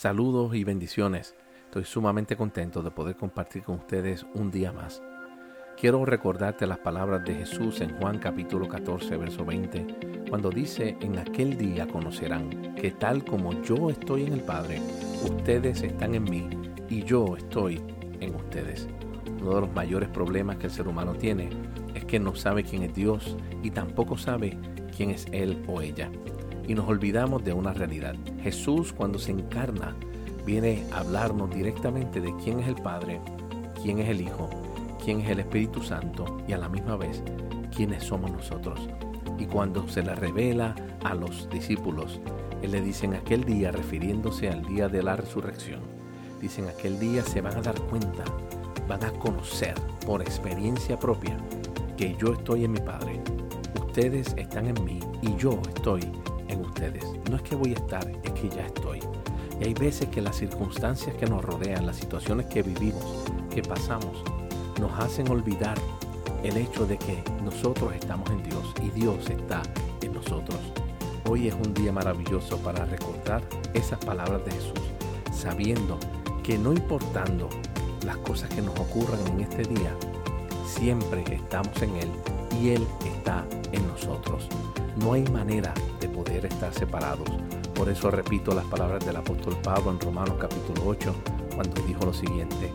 Saludos y bendiciones. Estoy sumamente contento de poder compartir con ustedes un día más. Quiero recordarte las palabras de Jesús en Juan capítulo 14, verso 20, cuando dice, en aquel día conocerán que tal como yo estoy en el Padre, ustedes están en mí y yo estoy en ustedes. Uno de los mayores problemas que el ser humano tiene es que no sabe quién es Dios y tampoco sabe quién es Él o ella y nos olvidamos de una realidad. Jesús cuando se encarna viene a hablarnos directamente de quién es el Padre, quién es el Hijo, quién es el Espíritu Santo y a la misma vez quiénes somos nosotros. Y cuando se le revela a los discípulos, Él le dice en aquel día, refiriéndose al día de la resurrección, dicen aquel día se van a dar cuenta, van a conocer por experiencia propia que yo estoy en mi Padre, ustedes están en mí y yo estoy No es que voy a estar, es que ya estoy. Y hay veces que las circunstancias que nos rodean, las situaciones que vivimos, que pasamos, nos hacen olvidar el hecho de que nosotros estamos en Dios y Dios está en nosotros. Hoy es un día maravilloso para recordar esas palabras de Jesús, sabiendo que no importando las cosas que nos ocurran en este día, siempre estamos en Él Él está en nosotros. No hay manera de poder estar separados. Por eso repito las palabras del apóstol Pablo en Romanos capítulo 8, cuando dijo lo siguiente,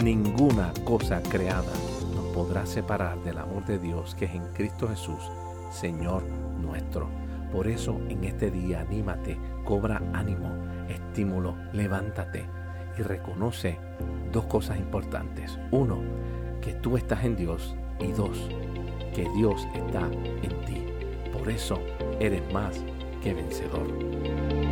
ninguna cosa creada nos podrá separar del amor de Dios que es en Cristo Jesús, Señor nuestro. Por eso en este día anímate, cobra ánimo, estímulo, levántate y reconoce dos cosas importantes. Uno, que tú estás en Dios y dos, que Dios está en ti. Por eso eres más que vencedor.